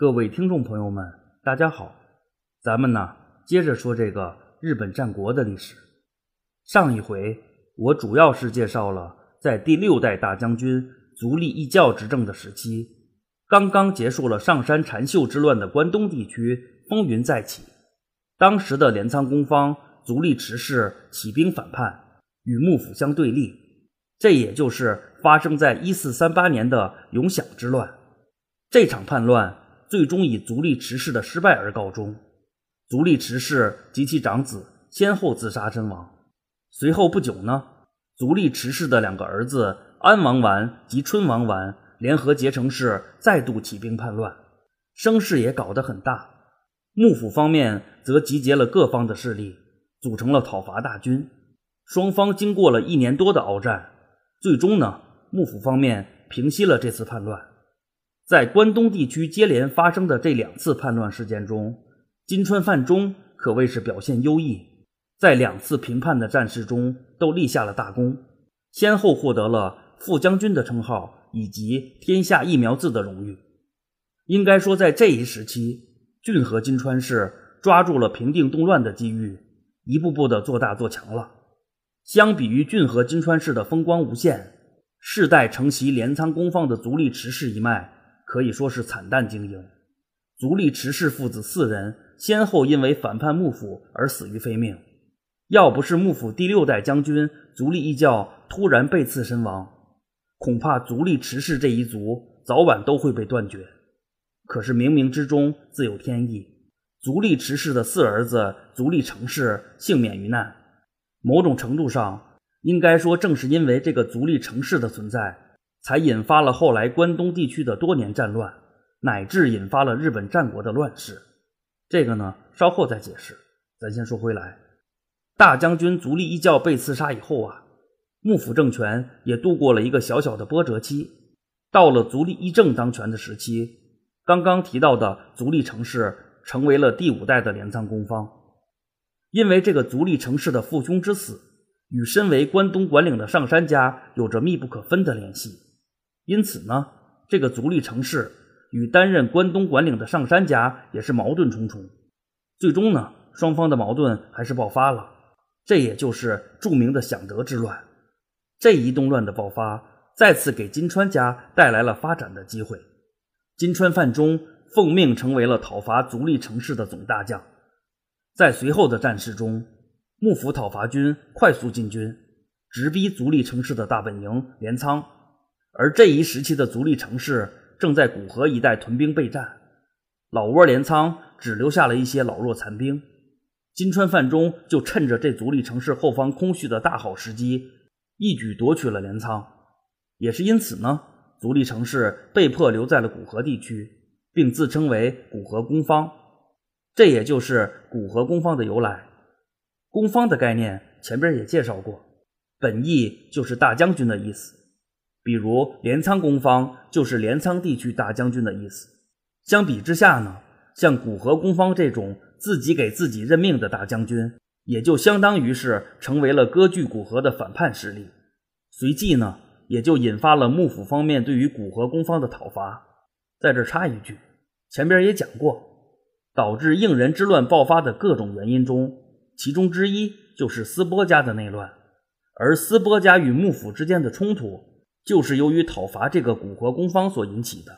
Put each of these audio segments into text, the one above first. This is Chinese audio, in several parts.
各位听众朋友们，大家好，咱们呢接着说这个日本战国的历史。上一回我主要是介绍了在第六代大将军足利义教执政的时期，刚刚结束了上山禅秀之乱的关东地区风云再起，当时的镰仓公方足利持氏起兵反叛，与幕府相对立，这也就是发生在一四三八年的永享之乱。这场叛乱。最终以足利持氏的失败而告终，足利持氏及其长子先后自杀身亡。随后不久呢，足利持氏的两个儿子安王丸及春王丸联合结成氏，再度起兵叛乱，声势也搞得很大。幕府方面则集结了各方的势力，组成了讨伐大军。双方经过了一年多的鏖战，最终呢，幕府方面平息了这次叛乱。在关东地区接连发生的这两次叛乱事件中，金川范中可谓是表现优异，在两次平叛的战事中都立下了大功，先后获得了副将军的称号以及天下一苗字的荣誉。应该说，在这一时期，骏河金川氏抓住了平定动乱的机遇，一步步的做大做强了。相比于骏河金川氏的风光无限，世代承袭镰仓公方的足利持氏一脉。可以说是惨淡经营，足利持氏父子四人先后因为反叛幕府而死于非命。要不是幕府第六代将军足利义教突然被刺身亡，恐怕足利持氏这一族早晚都会被断绝。可是冥冥之中自有天意，足利持氏的四儿子足利成氏幸免于难。某种程度上，应该说正是因为这个足利成氏的存在。才引发了后来关东地区的多年战乱，乃至引发了日本战国的乱世。这个呢，稍后再解释。咱先说回来，大将军足利义教被刺杀以后啊，幕府政权也度过了一个小小的波折期。到了足利义政当权的时期，刚刚提到的足利城氏成为了第五代的镰仓公方。因为这个足利城氏的父兄之死，与身为关东管领的上杉家有着密不可分的联系。因此呢，这个足利城市与担任关东管领的上杉家也是矛盾重重。最终呢，双方的矛盾还是爆发了，这也就是著名的享德之乱。这一动乱的爆发，再次给金川家带来了发展的机会。金川范中奉命成为了讨伐足利城市的总大将。在随后的战事中，幕府讨伐军快速进军，直逼足利城市的大本营镰仓。而这一时期的足利城市正在古河一带屯兵备战，老窝镰仓只留下了一些老弱残兵。金川范中就趁着这足利城市后方空虚的大好时机，一举夺取了镰仓。也是因此呢，足利城市被迫留在了古河地区，并自称为古河公方。这也就是古河公方的由来。公方的概念前边也介绍过，本意就是大将军的意思。比如镰仓公方就是镰仓地区大将军的意思。相比之下呢，像古河公方这种自己给自己任命的大将军，也就相当于是成为了割据古河的反叛势力。随即呢，也就引发了幕府方面对于古河公方的讨伐。在这插一句，前边也讲过，导致应仁之乱爆发的各种原因中，其中之一就是斯波家的内乱，而斯波家与幕府之间的冲突。就是由于讨伐这个古河公方所引起的，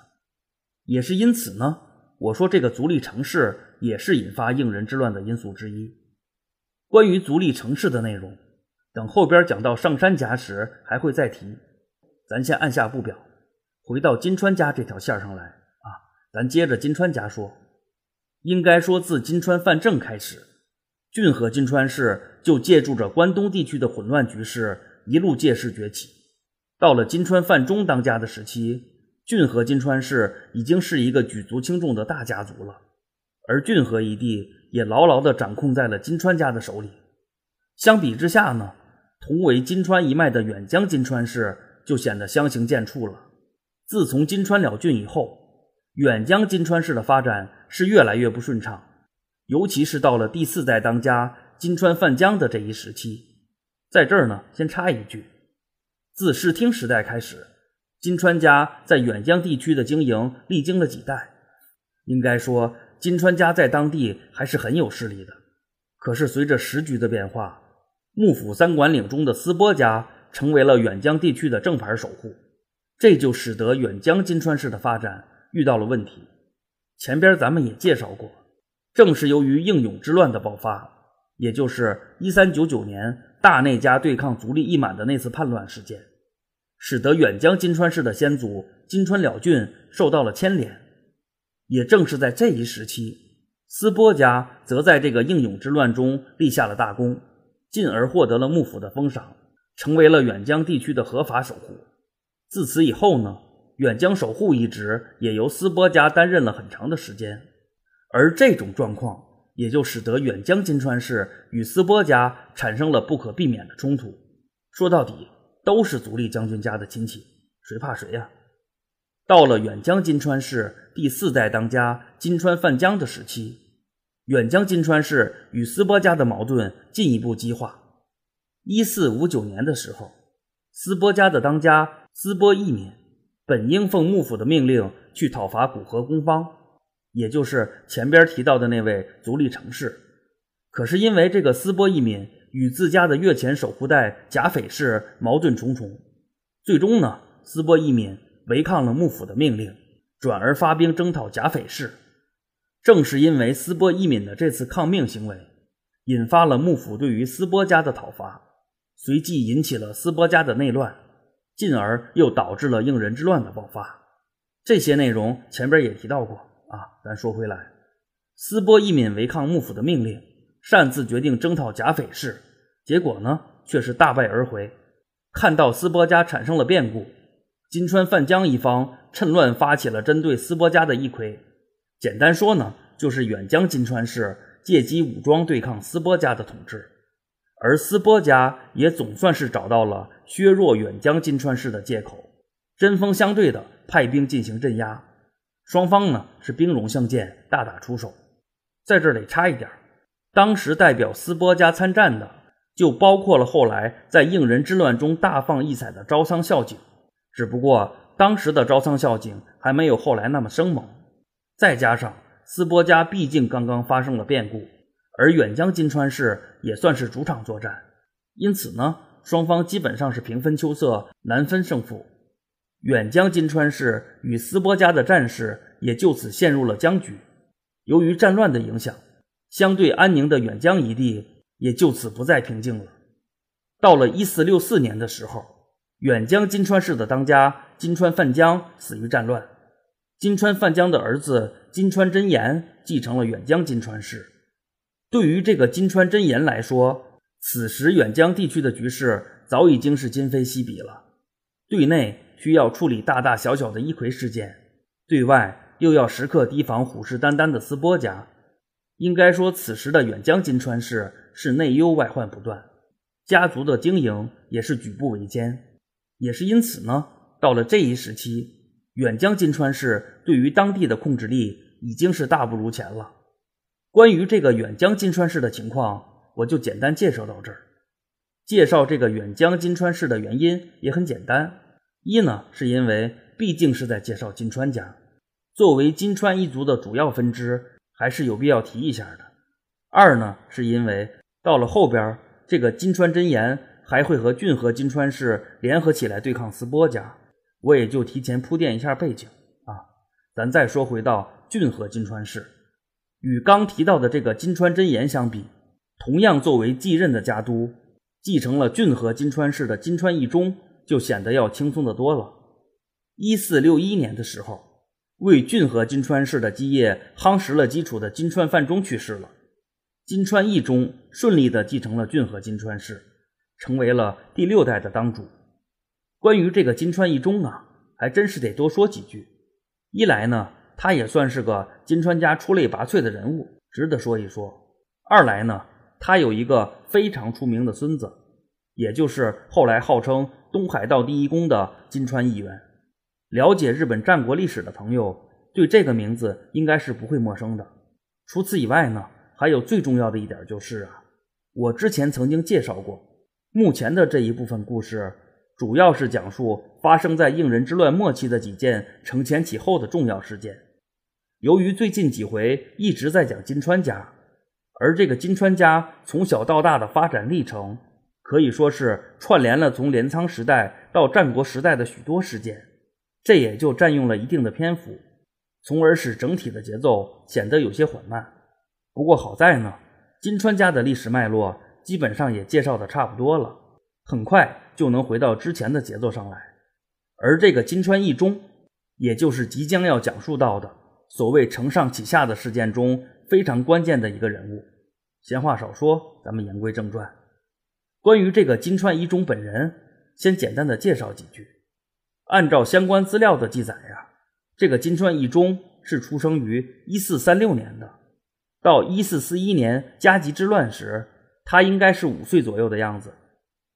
也是因此呢，我说这个足利城氏也是引发应仁之乱的因素之一。关于足利城氏的内容，等后边讲到上山家时还会再提，咱先按下不表，回到金川家这条线上来啊，咱接着金川家说。应该说自金川范正开始，骏和金川氏就借助着关东地区的混乱局势，一路借势崛起。到了金川范中当家的时期，骏河金川氏已经是一个举足轻重的大家族了，而骏河一地也牢牢地掌控在了金川家的手里。相比之下呢，同为金川一脉的远江金川氏就显得相形见绌了。自从金川了郡以后，远江金川氏的发展是越来越不顺畅，尤其是到了第四代当家金川范江的这一时期。在这儿呢，先插一句。自室町时代开始，金川家在远江地区的经营历经了几代，应该说，金川家在当地还是很有势力的。可是随着时局的变化，幕府三管领中的斯波家成为了远江地区的正牌守护，这就使得远江金川氏的发展遇到了问题。前边咱们也介绍过，正是由于应永之乱的爆发，也就是一三九九年大内家对抗足利义满的那次叛乱事件，使得远江金川氏的先祖金川了俊受到了牵连。也正是在这一时期。斯波家则在这个应永之乱中立下了大功，进而获得了幕府的封赏，成为了远江地区的合法守护。自此以后呢，远江守护一职也由斯波家担任了很长的时间。而这种状况也就使得远江金川氏与斯波家产生了不可避免的冲突。说到底，都是足利将军家的亲戚，谁怕谁呀？到了远江金川氏第四代当家金川范江的时期。远江金川氏与斯波家的矛盾进一步激化。一四五九年的时候，斯波家的当家斯波义敏本应奉幕府的命令去讨伐古河公方，也就是前边提到的那位足利城氏。可是因为这个斯波义敏与自家的越前守护代甲斐氏矛盾重重，最终呢，斯波义敏违抗了幕府的命令，转而发兵征讨甲斐氏。正是因为斯波义敏的这次抗命行为，引发了幕府对于斯波家的讨伐，随即引起了斯波家的内乱，进而又导致了应人之乱的爆发。这些内容前边也提到过啊。咱说回来，斯波义敏违抗幕府的命令，擅自决定征讨甲斐氏，结果呢却是大败而回。看到斯波家产生了变故，金川范江一方趁乱发起了针对斯波家的一揆。简单说呢，就是远江金川氏借机武装对抗斯波家的统治，而斯波家也总算是找到了削弱远江金川氏的借口，针锋相对的派兵进行镇压，双方呢是兵戎相见，大打出手。在这儿得插一点，当时代表斯波家参战的，就包括了后来在应人之乱中大放异彩的招仓孝景，只不过当时的招仓孝景还没有后来那么生猛。再加上斯波家毕竟刚刚发生了变故，而远江金川市也算是主场作战，因此呢，双方基本上是平分秋色，难分胜负。远江金川氏与斯波家的战事也就此陷入了僵局。由于战乱的影响，相对安宁的远江一地也就此不再平静了。到了一四六四年的时候，远江金川氏的当家金川范江死于战乱。金川范江的儿子金川真言继承了远江金川氏。对于这个金川真言来说，此时远江地区的局势早已经是今非昔比了。对内需要处理大大小小的一葵事件，对外又要时刻提防虎视眈眈的斯波家。应该说，此时的远江金川市是内忧外患不断，家族的经营也是举步维艰。也是因此呢，到了这一时期。远江金川市对于当地的控制力已经是大不如前了。关于这个远江金川市的情况，我就简单介绍到这儿。介绍这个远江金川市的原因也很简单：一呢，是因为毕竟是在介绍金川家，作为金川一族的主要分支，还是有必要提一下的；二呢，是因为到了后边，这个金川真言还会和骏河金川氏联合起来对抗斯波家。我也就提前铺垫一下背景啊，咱再说回到骏河金川氏，与刚提到的这个金川真言相比，同样作为继任的家督，继承了骏河金川氏的金川一忠就显得要轻松的多了。一四六一年的时候，为骏河金川氏的基业夯实了基础的金川范忠去世了，金川义忠顺利的继承了骏河金川氏，成为了第六代的当主。关于这个金川义忠啊，还真是得多说几句。一来呢，他也算是个金川家出类拔萃的人物，值得说一说；二来呢，他有一个非常出名的孙子，也就是后来号称东海道第一公的金川义元。了解日本战国历史的朋友，对这个名字应该是不会陌生的。除此以外呢，还有最重要的一点就是啊，我之前曾经介绍过，目前的这一部分故事。主要是讲述发生在应人之乱末期的几件承前启后的重要事件，由于最近几回一直在讲金川家，而这个金川家从小到大的发展历程，可以说是串联了从镰仓时代到战国时代的许多事件，这也就占用了一定的篇幅，从而使整体的节奏显得有些缓慢。不过好在呢，金川家的历史脉络基本上也介绍的差不多了，很快就能回到之前的节奏上来。而这个金川义忠，也就是即将要讲述到的。所谓承上启下的事件中非常关键的一个人物。闲话少说，咱们言归正传。关于这个金川一中本人，先简单的介绍几句。按照相关资料的记载呀，这个金川一中是出生于一四三六年的。到一四四一年加急之乱时，他应该是五岁左右的样子。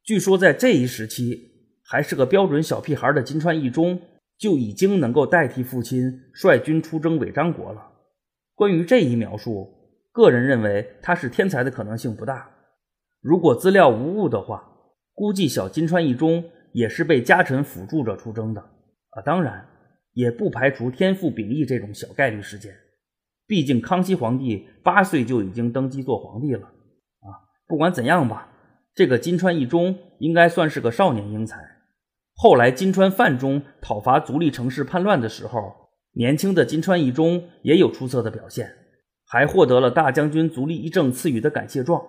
据说在这一时期，还是个标准小屁孩的金川一中。就已经能够代替父亲率军出征伪张国了。关于这一描述，个人认为他是天才的可能性不大。如果资料无误的话，估计小金川一中也是被家臣辅助着出征的啊。当然，也不排除天赋秉异这种小概率事件。毕竟康熙皇帝八岁就已经登基做皇帝了啊。不管怎样吧，这个金川一中应该算是个少年英才。后来，金川范中讨伐足利城氏叛乱的时候，年轻的金川一中也有出色的表现，还获得了大将军足利义政赐予的感谢状。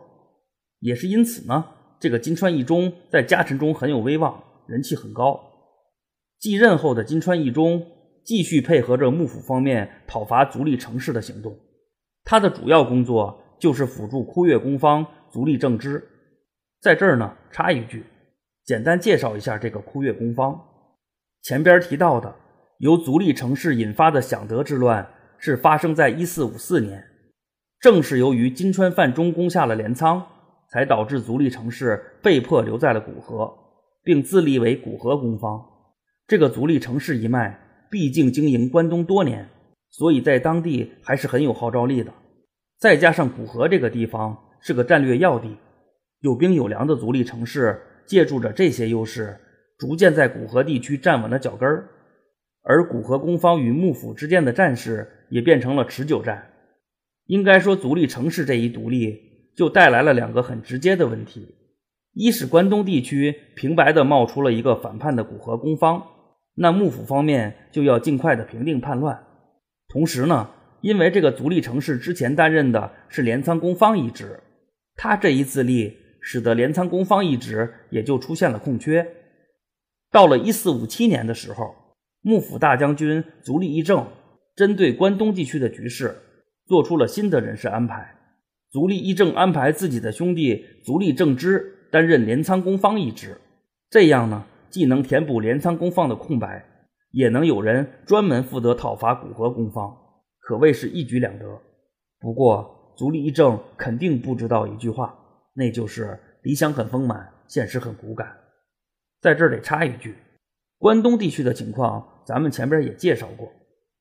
也是因此呢，这个金川义忠在家臣中很有威望，人气很高。继任后的金川义忠继续配合着幕府方面讨伐足利城市的行动，他的主要工作就是辅助枯月公方足利政之。在这儿呢，插一句。简单介绍一下这个枯月公方。前边提到的由足利城市引发的享德之乱，是发生在一四五四年。正是由于金川范中攻下了镰仓，才导致足利城市被迫留在了古河，并自立为古河公方。这个足利城市一脉，毕竟经营关东多年，所以在当地还是很有号召力的。再加上古河这个地方是个战略要地，有兵有粮的足利城市。借助着这些优势，逐渐在古河地区站稳了脚跟儿，而古河公方与幕府之间的战事也变成了持久战。应该说，足利城市这一独立，就带来了两个很直接的问题：一是关东地区平白的冒出了一个反叛的古河公方，那幕府方面就要尽快的平定叛乱；同时呢，因为这个足利城市之前担任的是镰仓公方一职，他这一自立。使得镰仓公方一职也就出现了空缺。到了一四五七年的时候，幕府大将军足利义政针对关东地区的局势，做出了新的人事安排。足利义政安排自己的兄弟足利政之担任镰仓公方一职，这样呢，既能填补镰仓公方的空白，也能有人专门负责讨伐古河公方，可谓是一举两得。不过，足利义政肯定不知道一句话。那就是理想很丰满，现实很骨感。在这儿得插一句，关东地区的情况，咱们前边也介绍过。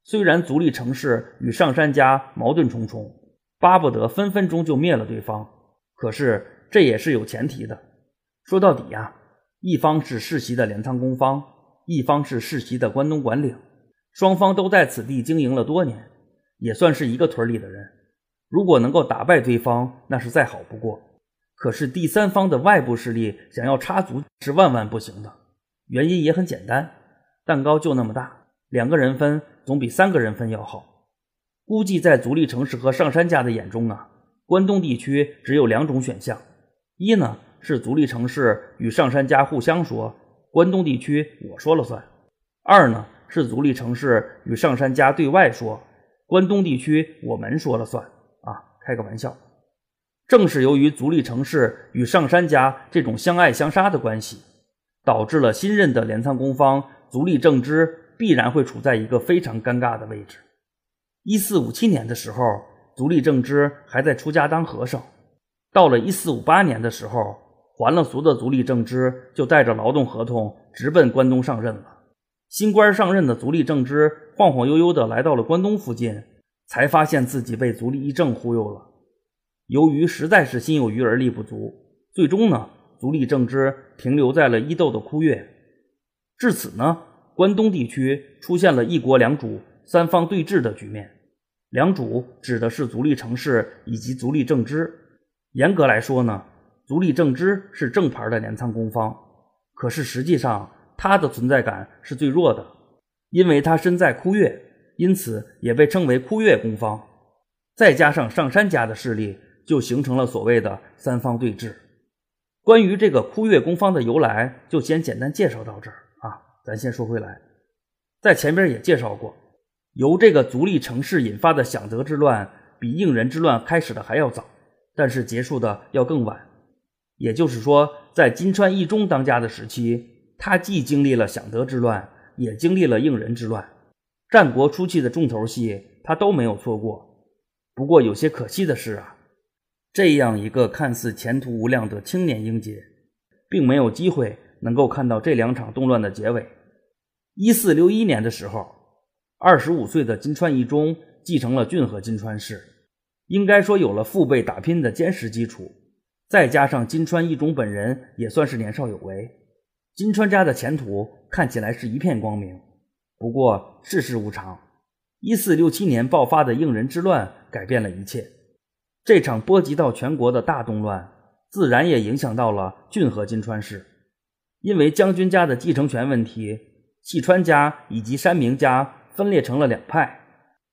虽然足利城市与上杉家矛盾重重，巴不得分分钟就灭了对方，可是这也是有前提的。说到底呀，一方是世袭的镰仓公方，一方是世袭的关东管领，双方都在此地经营了多年，也算是一个屯里的人。如果能够打败对方，那是再好不过。可是第三方的外部势力想要插足是万万不行的，原因也很简单，蛋糕就那么大，两个人分总比三个人分要好。估计在足利城市和上杉家的眼中啊，关东地区只有两种选项：一呢是足利城市与上杉家互相说，关东地区我说了算；二呢是足利城市与上杉家对外说，关东地区我们说了算。啊，开个玩笑。正是由于足利城市与上杉家这种相爱相杀的关系，导致了新任的镰仓公方足利政之必然会处在一个非常尴尬的位置。一四五七年的时候，足利政之还在出家当和尚；到了一四五八年的时候，还了俗的足利政之就带着劳动合同直奔关东上任了。新官上任的足利政之晃晃悠悠地来到了关东附近，才发现自己被足利义政忽悠了。由于实在是心有余而力不足，最终呢，足利政之停留在了伊豆的枯月。至此呢，关东地区出现了一国两主、三方对峙的局面。良主指的是足利城氏以及足利政之。严格来说呢，足利政之是正牌的镰仓公方，可是实际上他的存在感是最弱的，因为他身在枯月，因此也被称为枯月公方。再加上上山家的势力，就形成了所谓的三方对峙。关于这个枯月公方的由来，就先简单介绍到这儿啊。咱先说回来，在前边也介绍过。由这个足利城市引发的享德之乱，比应仁之乱开始的还要早，但是结束的要更晚。也就是说，在金川义忠当家的时期，他既经历了享德之乱，也经历了应仁之乱。战国初期的重头戏，他都没有错过。不过有些可惜的是啊，这样一个看似前途无量的青年英杰，并没有机会能够看到这两场动乱的结尾。一四六一年的时候。二十五岁的金川义忠继承了骏河金川氏，应该说有了父辈打拼的坚实基础，再加上金川义忠本人也算是年少有为，金川家的前途看起来是一片光明。不过世事无常，一四六七年爆发的应仁之乱改变了一切。这场波及到全国的大动乱，自然也影响到了骏河金川氏，因为将军家的继承权问题，细川家以及山明家。分裂成了两派，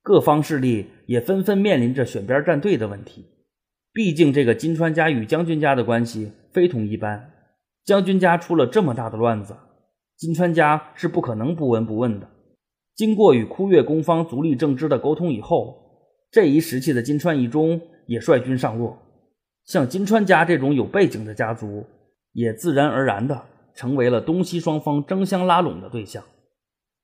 各方势力也纷纷面临着选边站队的问题。毕竟这个金川家与将军家的关系非同一般，将军家出了这么大的乱子，金川家是不可能不闻不问的。经过与枯月公方足利政之的沟通以后，这一时期的金川义忠也率军上洛，像金川家这种有背景的家族，也自然而然的成为了东西双方争相拉拢的对象。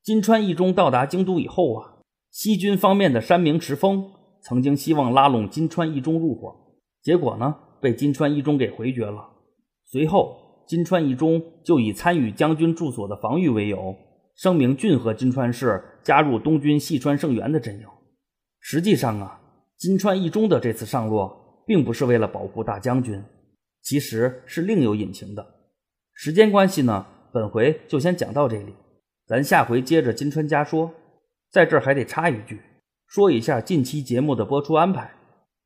金川一中到达京都以后啊，西军方面的山明池丰曾经希望拉拢金川一中入伙，结果呢被金川一中给回绝了。随后，金川一中就以参与将军住所的防御为由，声明俊和金川氏加入东军细川胜元的阵营。实际上啊，金川一中的这次上洛，并不是为了保护大将军，其实是另有隐情的。时间关系呢，本回就先讲到这里。咱下回接着金川家说，在这儿还得插一句，说一下近期节目的播出安排。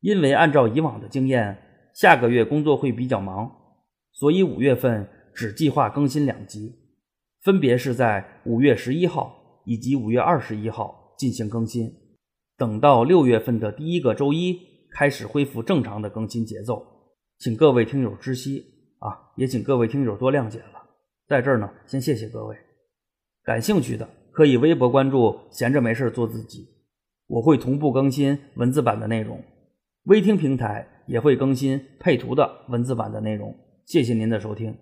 因为按照以往的经验，下个月工作会比较忙，所以五月份只计划更新两集，分别是在五月十一号以及五月二十一号进行更新。等到六月份的第一个周一开始恢复正常的更新节奏，请各位听友知悉啊，也请各位听友多谅解了。在这儿呢，先谢谢各位。感兴趣的可以微博关注“闲着没事做自己”，我会同步更新文字版的内容。微听平台也会更新配图的文字版的内容。谢谢您的收听。